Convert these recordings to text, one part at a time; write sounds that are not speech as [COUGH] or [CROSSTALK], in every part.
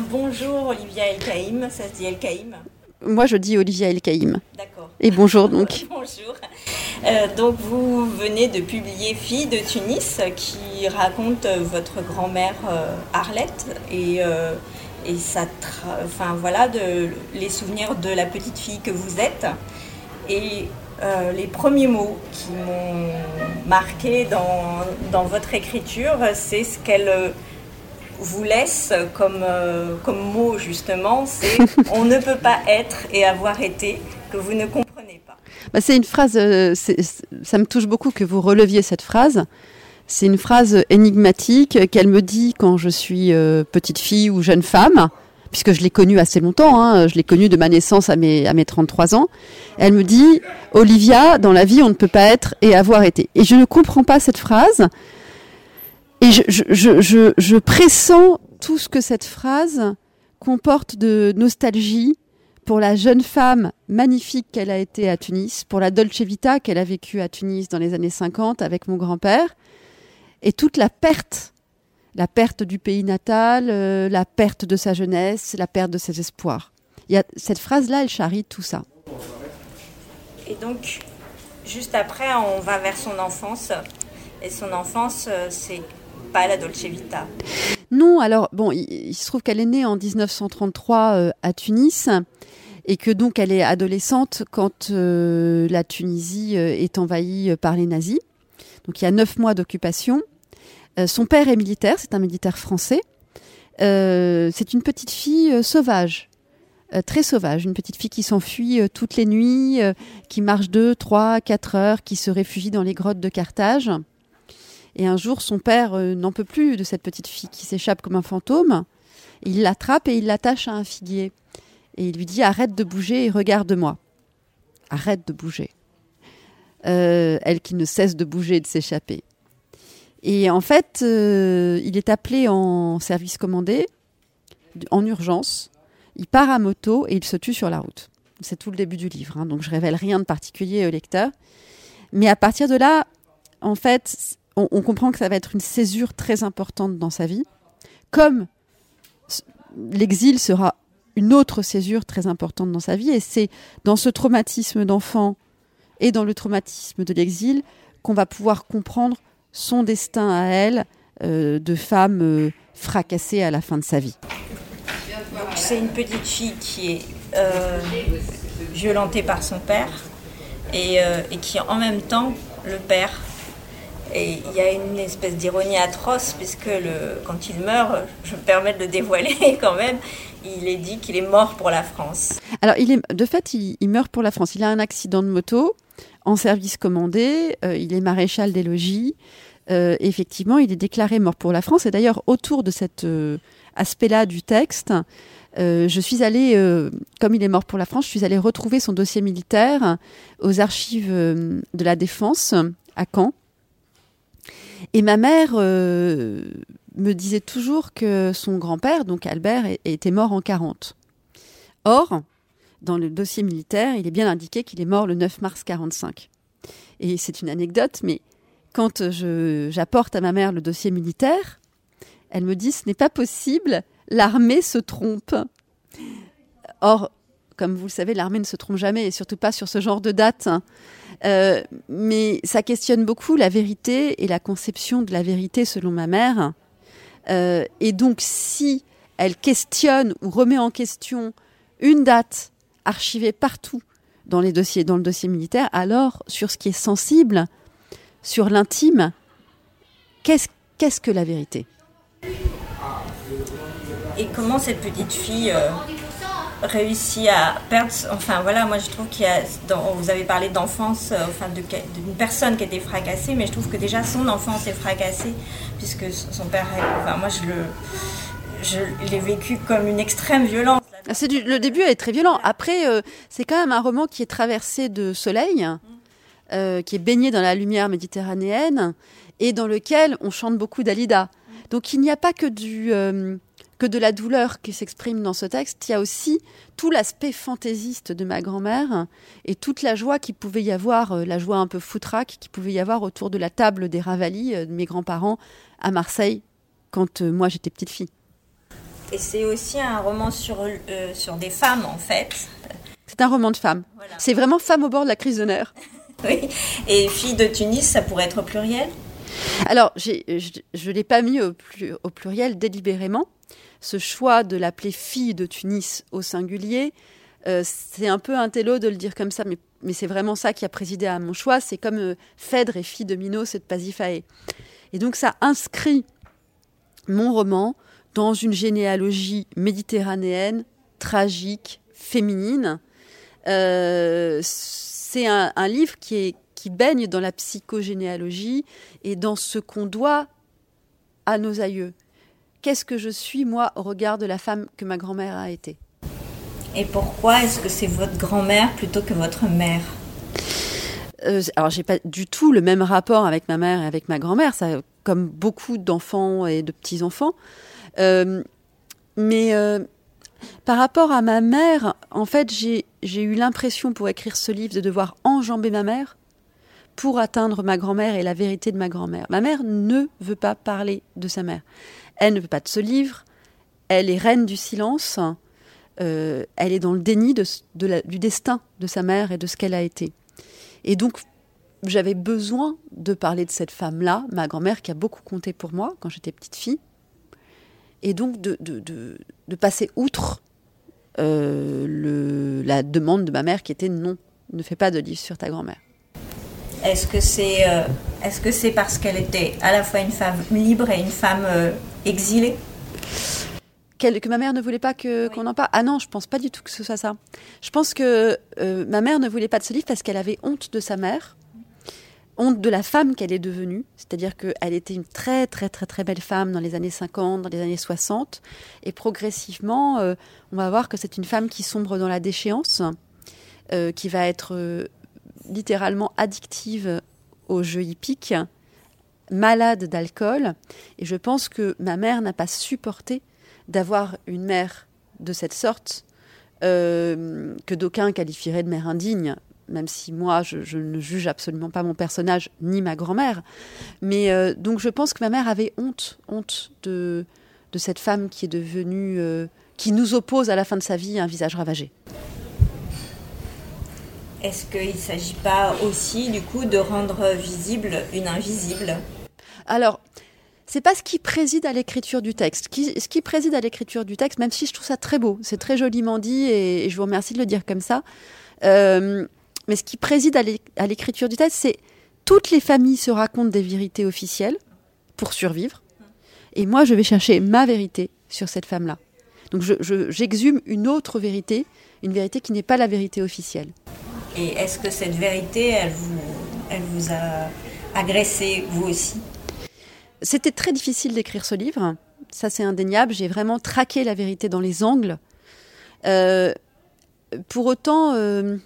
Bonjour Olivia El Kaïm, ça se dit El Kaïm Moi je dis Olivia El Kaïm. D'accord. Et bonjour donc. [LAUGHS] bonjour. Euh, donc vous venez de publier Fille de Tunis qui raconte votre grand-mère euh, Arlette et, euh, et ça enfin, voilà, de, les souvenirs de la petite fille que vous êtes. Et les premiers mots qui m'ont marqué dans, dans, votre écriture, c'est ce qu'elle vous laisse comme, euh, comme mot justement, c'est on ne peut pas être et avoir été que vous ne comprenez pas. Bah, c'est une phrase, euh, ça me touche beaucoup que vous releviez cette phrase. C'est une phrase énigmatique qu'elle me dit quand je suis euh, petite fille ou jeune femme, puisque je l'ai connue assez longtemps, hein, je l'ai connue de ma naissance à mes, à mes 33 ans. Elle me dit, Olivia, dans la vie, on ne peut pas être et avoir été. Et je ne comprends pas cette phrase et je, pressens tout ce que cette phrase comporte de nostalgie pour la jeune femme magnifique qu'elle a été à Tunis, pour la Dolce Vita qu'elle a vécue à Tunis dans les années 50 avec mon grand-père, et toute la perte, la perte du pays natal, euh, la perte de sa jeunesse, la perte de ses espoirs. Il y a, cette phrase-là, elle charrie tout ça. Et donc, juste après, on va vers son enfance. Et son enfance, euh, c'est Non, alors bon, il, se trouve qu'elle est née en 1933 euh, à Tunis et que donc elle est adolescente quand euh, la Tunisie euh, est envahie par les nazis. Donc il y a neuf mois d'occupation. son père est militaire, c'est un militaire français. c'est une petite fille sauvage, très sauvage, une petite fille qui s'enfuit toutes les nuits, qui marche deux, trois, quatre heures, qui se réfugie dans les grottes de Carthage. Et un jour, son père euh, n'en peut plus de cette petite fille qui s'échappe comme un fantôme. Il l'attrape et il l'attache à un figuier. Et il lui dit Arrête de bouger et regarde-moi. Arrête de bouger. Euh, elle qui ne cesse de bouger et de s'échapper. Et en fait, euh, il est appelé en service commandé, en urgence. Il part à moto et il se tue sur la route. C'est tout le début du livre, hein, donc je révèle rien de particulier au lecteur. Mais à partir de là, en fait, on, comprend que ça va être une césure très importante dans sa vie, comme l'exil sera une autre césure très importante dans sa vie. Et c'est dans ce traumatisme d'enfant et dans le traumatisme de l'exil qu'on va pouvoir comprendre son destin à elle euh, de femme euh, fracassée à la fin de sa vie. C'est une petite fille qui est euh, violentée par son père et, et qui en même temps, le père et il y a une espèce d'ironie atroce, puisque quand il meurt, je me permets de le dévoiler [LAUGHS] quand même, il est dit qu'il est mort pour la France. Alors, de fait, il, meurt pour la France. Il a un accident de moto en service commandé, euh, il est maréchal des logis. Euh, effectivement, il est déclaré mort pour la France. Et d'ailleurs, autour de cet euh, aspect-là du texte, je suis allée, comme il est mort pour la France, je suis allée retrouver son dossier militaire aux archives de la Défense à Caen. Et ma mère euh, me disait toujours que son grand-père, donc Albert, était mort en 40. Or, dans le dossier militaire, il est bien indiqué qu'il est mort le 9 mars 45. Et c'est une anecdote, mais quand j'apporte à ma mère le dossier militaire, elle me dit ce n'est pas possible, l'armée se trompe. Or, comme vous le savez, l'armée ne se trompe jamais, et surtout pas sur ce genre de date. Euh, mais ça questionne beaucoup la vérité et la conception de la vérité selon ma mère. Euh, et donc, si elle questionne ou remet en question une date archivée partout dans les dossiers, dans le dossier militaire, alors sur ce qui est sensible, sur l'intime, qu'est-ce que la vérité? Et comment cette petite fille euh, réussi à perdre. Enfin voilà, moi je trouve qu'il y a. vous avez parlé d'enfance, euh, enfin d'une personne qui était fracassée, mais je trouve que déjà son enfance est fracassée, puisque son père. Enfin moi je le. Je l'ai vécu comme une extrême violence. Ah, c'est le début est très violent. Après, euh, c'est quand même un roman qui est traversé de soleil, euh, qui est baigné dans la lumière méditerranéenne et dans lequel on chante beaucoup d'Alida. Donc il n'y a pas que du que de la douleur qui s'exprime dans ce texte, il y a aussi tout l'aspect fantaisiste de ma grand-mère et toute la joie qui pouvait y avoir, euh, la joie un peu foutraque qui pouvait y avoir autour de la table des Ravali euh, de mes grands-parents à Marseille quand euh, moi j'étais petite fille. Et c'est aussi un roman sur, euh, sur des femmes, en fait. C'est un roman de femmes. C'est vraiment femme au bord de la crise de nerfs. [LAUGHS] oui. Et fille de Tunis, ça pourrait être au pluriel? Alors, je ne l'ai pas mis au, au, pluriel délibérément. Ce choix de l'appeler fille de Tunis au singulier, euh, c'est un peu un télo de le dire comme ça, mais, c'est vraiment ça qui a présidé à mon choix. C'est comme euh, Phèdre et fille de Minos et de Pasiphae. Et donc ça inscrit mon roman dans une généalogie méditerranéenne, tragique, féminine. Euh, c'est un, livre qui, est, qui baigne dans la psychogénéalogie et dans ce qu'on doit à nos aïeux. Qu'est-ce que je suis, moi, au regard de la femme que ma grand-mère a été? Et pourquoi est-ce que c'est votre grand-mère plutôt que votre mère? Euh, alors j'ai pas du tout le même rapport avec ma mère et avec ma grand-mère, ça, comme beaucoup d'enfants et de petits enfants. Euh, mais euh, par rapport à ma mère, en fait, j'ai eu l'impression pour écrire ce livre de devoir enjamber ma mère pour atteindre ma grand-mère et la vérité de ma grand-mère. Ma mère ne veut pas parler de sa mère. Elle ne veut pas de ce livre. Elle est reine du silence. Euh, elle est dans le déni du destin de sa mère et de ce qu'elle a été. Et donc, j'avais besoin de parler de cette femme-là, ma grand-mère qui a beaucoup compté pour moi quand j'étais petite fille et donc de, passer outre euh, la demande de ma mère qui était non, ne fais pas de livre sur ta grand-mère. Est-ce que c'est euh, parce qu'elle était à la fois une femme libre et une femme exilée que ma mère ne voulait pas que, qu'on en parle. Ah non, je pense pas du tout que ce soit ça. Je pense que ma mère ne voulait pas de ce livre parce qu'elle avait honte de sa mère honte de la femme qu'elle est devenue, c'est-à-dire qu'elle était une très très très très belle femme dans les années 50, dans les années 60, et progressivement, euh, on va voir que c'est une femme qui sombre dans la déchéance, euh, qui va être euh, littéralement addictive aux jeux hippiques, malade d'alcool, et je pense que ma mère n'a pas supporté d'avoir une mère de cette sorte, que d'aucuns qualifieraient de mère indigne même si moi, je, ne juge absolument pas mon personnage ni ma grand-mère. Mais euh, donc, je pense que ma mère avait honte, honte de, de cette femme qui est devenue, euh, qui nous oppose à la fin de sa vie un visage ravagé. Est-ce qu'il ne s'agit pas aussi, du coup, de rendre visible une invisible? Alors, c'est pas ce qui préside à l'écriture du texte. ce qui préside à l'écriture du texte, même si je trouve ça très beau, c'est très joliment dit et, je vous remercie de le dire comme ça. Euh, mais ce qui préside à l'écriture du texte, c'est toutes les familles se racontent des vérités officielles pour survivre. Et moi, je vais chercher ma vérité sur cette femme-là. Donc j'exhume une autre vérité, une vérité qui n'est pas la vérité officielle. Et est-ce que cette vérité, elle vous, elle vous a agressé, vous aussi? C'était très difficile d'écrire ce livre. Ça, c'est indéniable. J'ai vraiment traqué la vérité dans les angles. Euh, pour autant, euh,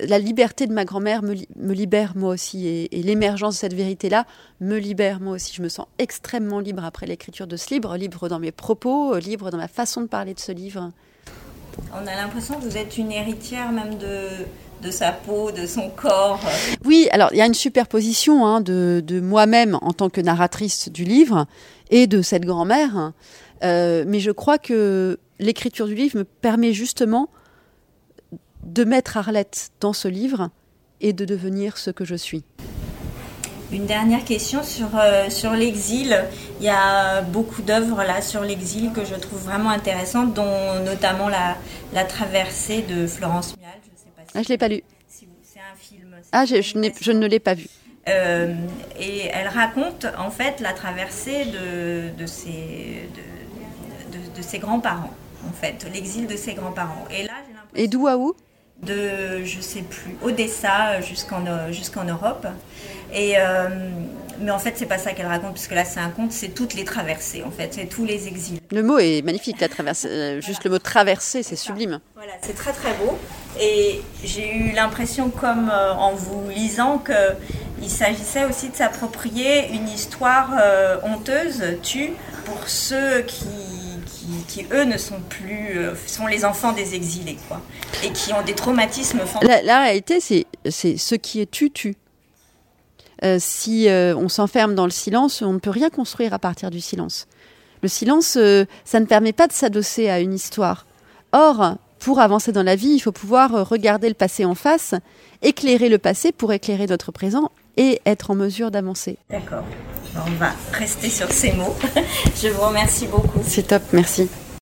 la liberté de ma grand-mère me, libère moi aussi et, l'émergence de cette vérité-là me libère moi aussi. Je me sens extrêmement libre après l'écriture de ce livre, libre dans mes propos, libre dans ma façon de parler de ce livre. On a l'impression que vous êtes une héritière même de, de sa peau, de son corps. Oui, alors il y a une superposition hein, de, moi-même en tant que narratrice du livre et de cette grand-mère. Euh, mais je crois que l'écriture du livre me permet justement de mettre Arlette dans ce livre et de devenir ce que je suis. Une dernière question sur, euh, sur l'exil. Il y a beaucoup d'œuvres là sur l'exil que je trouve vraiment intéressantes, dont notamment la, la traversée de Florence ah, je l'ai pas lu. c'est un film. Ah, je, je, ne l'ai pas vu. Euh, et elle raconte en fait la traversée de, de ses, de, de, ses grands-parents, en fait, l'exil de ses grands-parents. Et là, Et d'où à où? De, je sais plus, Odessa jusqu'en jusqu'en Europe. Et, euh, mais en fait, c'est pas ça qu'elle raconte, puisque là, c'est un conte, c'est toutes les traversées, en fait, c'est tous les exils. Le mot est magnifique, la traversée. Euh, juste le mot traversée, c'est sublime. Voilà, c'est très très beau. Et j'ai eu l'impression, comme euh, en vous lisant, qu'il s'agissait aussi de s'approprier une histoire honteuse, tue, pour ceux qui qui, eux ne sont plus euh, sont les enfants des exilés quoi. Et qui ont des traumatismes la, la réalité c'est ce qui est tu tu. Euh, si euh, on s'enferme dans le silence on ne peut rien construire à partir du silence. Le silence, ça ne permet pas de s'adosser à une histoire. Or, pour avancer dans la vie, il faut pouvoir regarder le passé en face, éclairer le passé pour éclairer notre présent et être en mesure d'avancer. D'accord. On va rester sur ces mots. [LAUGHS] Je vous remercie beaucoup. C'est top, merci.